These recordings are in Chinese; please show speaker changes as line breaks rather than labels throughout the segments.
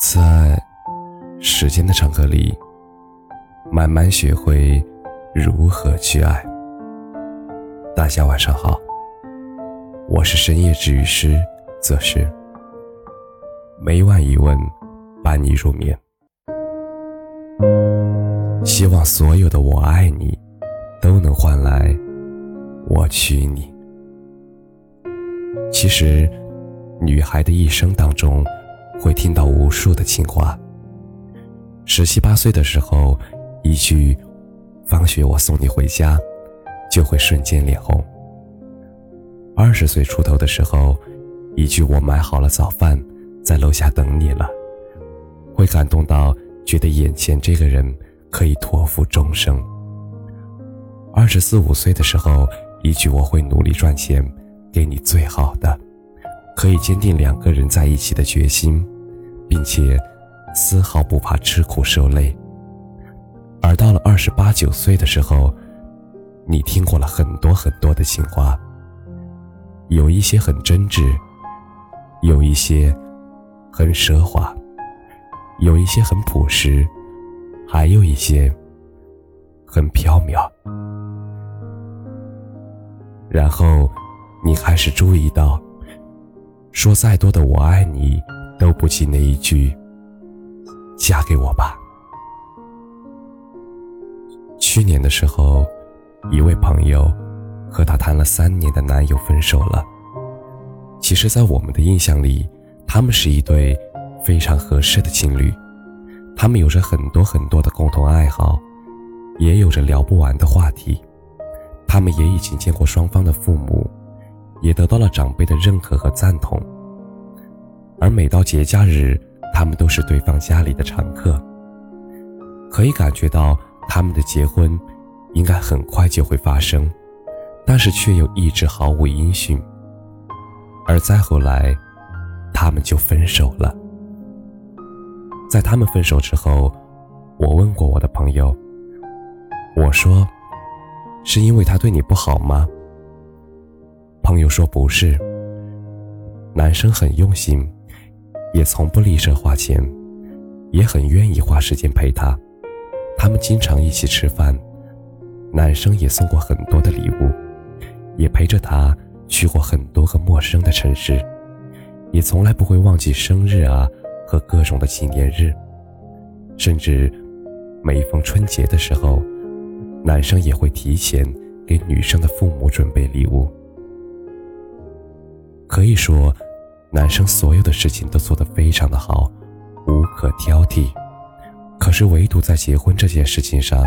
在时间的长河里，慢慢学会如何去爱。大家晚上好，我是深夜治愈师则是每晚一问，伴你入眠。希望所有的我爱你，都能换来我娶你。其实，女孩的一生当中。会听到无数的情话。十七八岁的时候，一句“放学我送你回家”，就会瞬间脸红。二十岁出头的时候，一句“我买好了早饭，在楼下等你了”，会感动到觉得眼前这个人可以托付终生。二十四五岁的时候，一句“我会努力赚钱，给你最好的”。可以坚定两个人在一起的决心，并且丝毫不怕吃苦受累。而到了二十八九岁的时候，你听过了很多很多的情话，有一些很真挚，有一些很奢华，有一些很朴实，还有一些很飘渺。然后，你开始注意到。说再多的“我爱你”，都不及那一句“嫁给我吧”。去年的时候，一位朋友和她谈了三年的男友分手了。其实，在我们的印象里，他们是一对非常合适的情侣，他们有着很多很多的共同爱好，也有着聊不完的话题。他们也已经见过双方的父母。也得到了长辈的认可和赞同，而每到节假日，他们都是对方家里的常客。可以感觉到他们的结婚应该很快就会发生，但是却又一直毫无音讯。而再后来，他们就分手了。在他们分手之后，我问过我的朋友，我说：“是因为他对你不好吗？”朋友说不是，男生很用心，也从不吝啬花钱，也很愿意花时间陪她。他们经常一起吃饭，男生也送过很多的礼物，也陪着她去过很多个陌生的城市，也从来不会忘记生日啊和各种的纪念日，甚至每逢春节的时候，男生也会提前给女生的父母准备礼物。可以说，男生所有的事情都做得非常的好，无可挑剔。可是唯独在结婚这件事情上，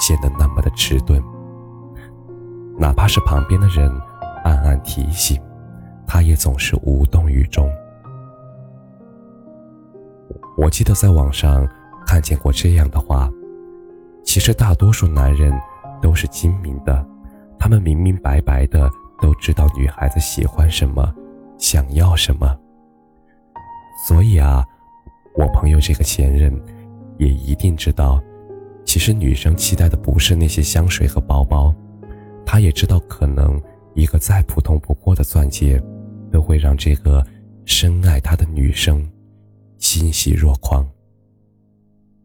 显得那么的迟钝。哪怕是旁边的人暗暗提醒，他也总是无动于衷。我记得在网上看见过这样的话：其实大多数男人都是精明的，他们明明白白的。都知道女孩子喜欢什么，想要什么。所以啊，我朋友这个前任，也一定知道，其实女生期待的不是那些香水和包包，他也知道，可能一个再普通不过的钻戒，都会让这个深爱他的女生欣喜若狂。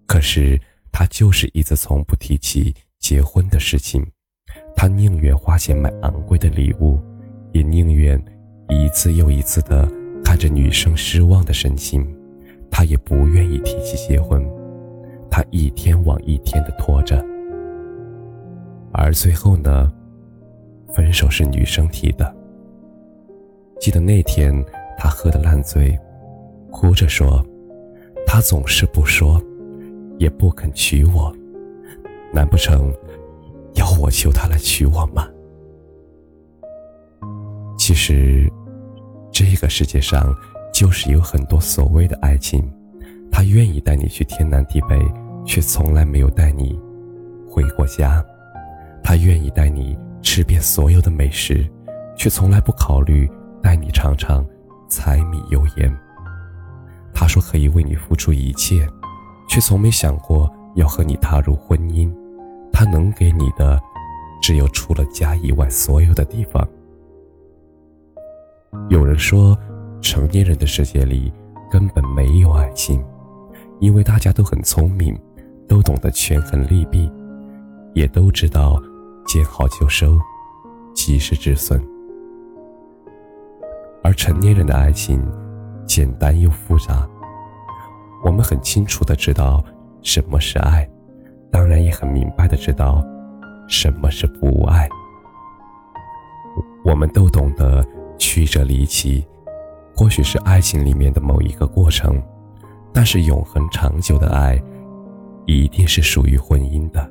可是他就是一直从不提起结婚的事情。他宁愿花钱买昂贵的礼物，也宁愿一次又一次的看着女生失望的神情，他也不愿意提起结婚。他一天往一天的拖着，而最后呢，分手是女生提的。记得那天他喝得烂醉，哭着说：“他总是不说，也不肯娶我，难不成？”我求他来娶我吗？其实，这个世界上就是有很多所谓的爱情，他愿意带你去天南地北，却从来没有带你回过家；他愿意带你吃遍所有的美食，却从来不考虑带你尝尝柴米油盐。他说可以为你付出一切，却从没想过要和你踏入婚姻。他能给你的，只有除了家以外所有的地方。有人说，成年人的世界里根本没有爱情，因为大家都很聪明，都懂得权衡利弊，也都知道见好就收，及时止损。而成年人的爱情，简单又复杂。我们很清楚的知道什么是爱，当然也很明白的知道什么是不爱。我们都懂得曲折离奇，或许是爱情里面的某一个过程，但是永恒长久的爱，一定是属于婚姻的，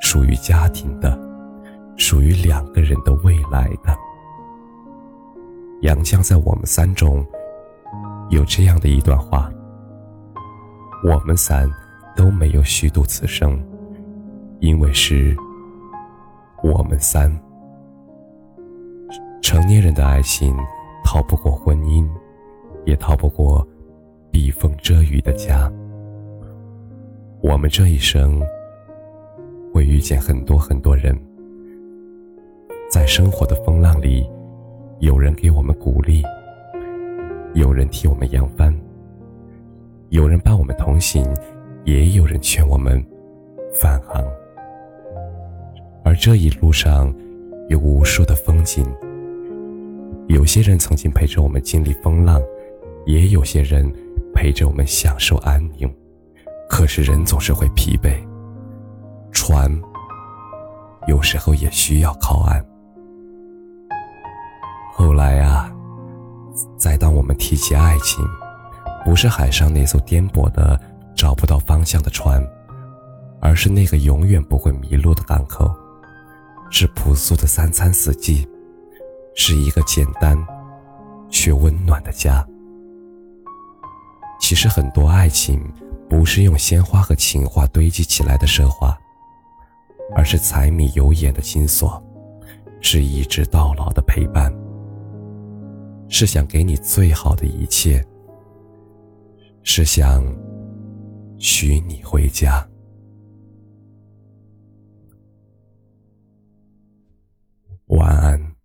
属于家庭的，属于两个人的未来的。杨绛在《我们三》中有这样的一段话。我们三都没有虚度此生，因为是我们三。成年人的爱情逃不过婚姻，也逃不过避风遮雨的家。我们这一生会遇见很多很多人，在生活的风浪里，有人给我们鼓励，有人替我们扬帆。有人伴我们同行，也有人劝我们返航。这一路上，有无数的风景。有些人曾经陪着我们经历风浪，也有些人陪着我们享受安宁。可是人总是会疲惫，船有时候也需要靠岸。后来啊，再当我们提起爱情，不是海上那艘颠簸的、找不到方向的船，而是那个永远不会迷路的港口，是朴素的三餐四季，是一个简单却温暖的家。其实很多爱情不是用鲜花和情话堆积起来的奢华，而是柴米油盐的金锁，是一直到老的陪伴，是想给你最好的一切。是想娶你回家。晚安。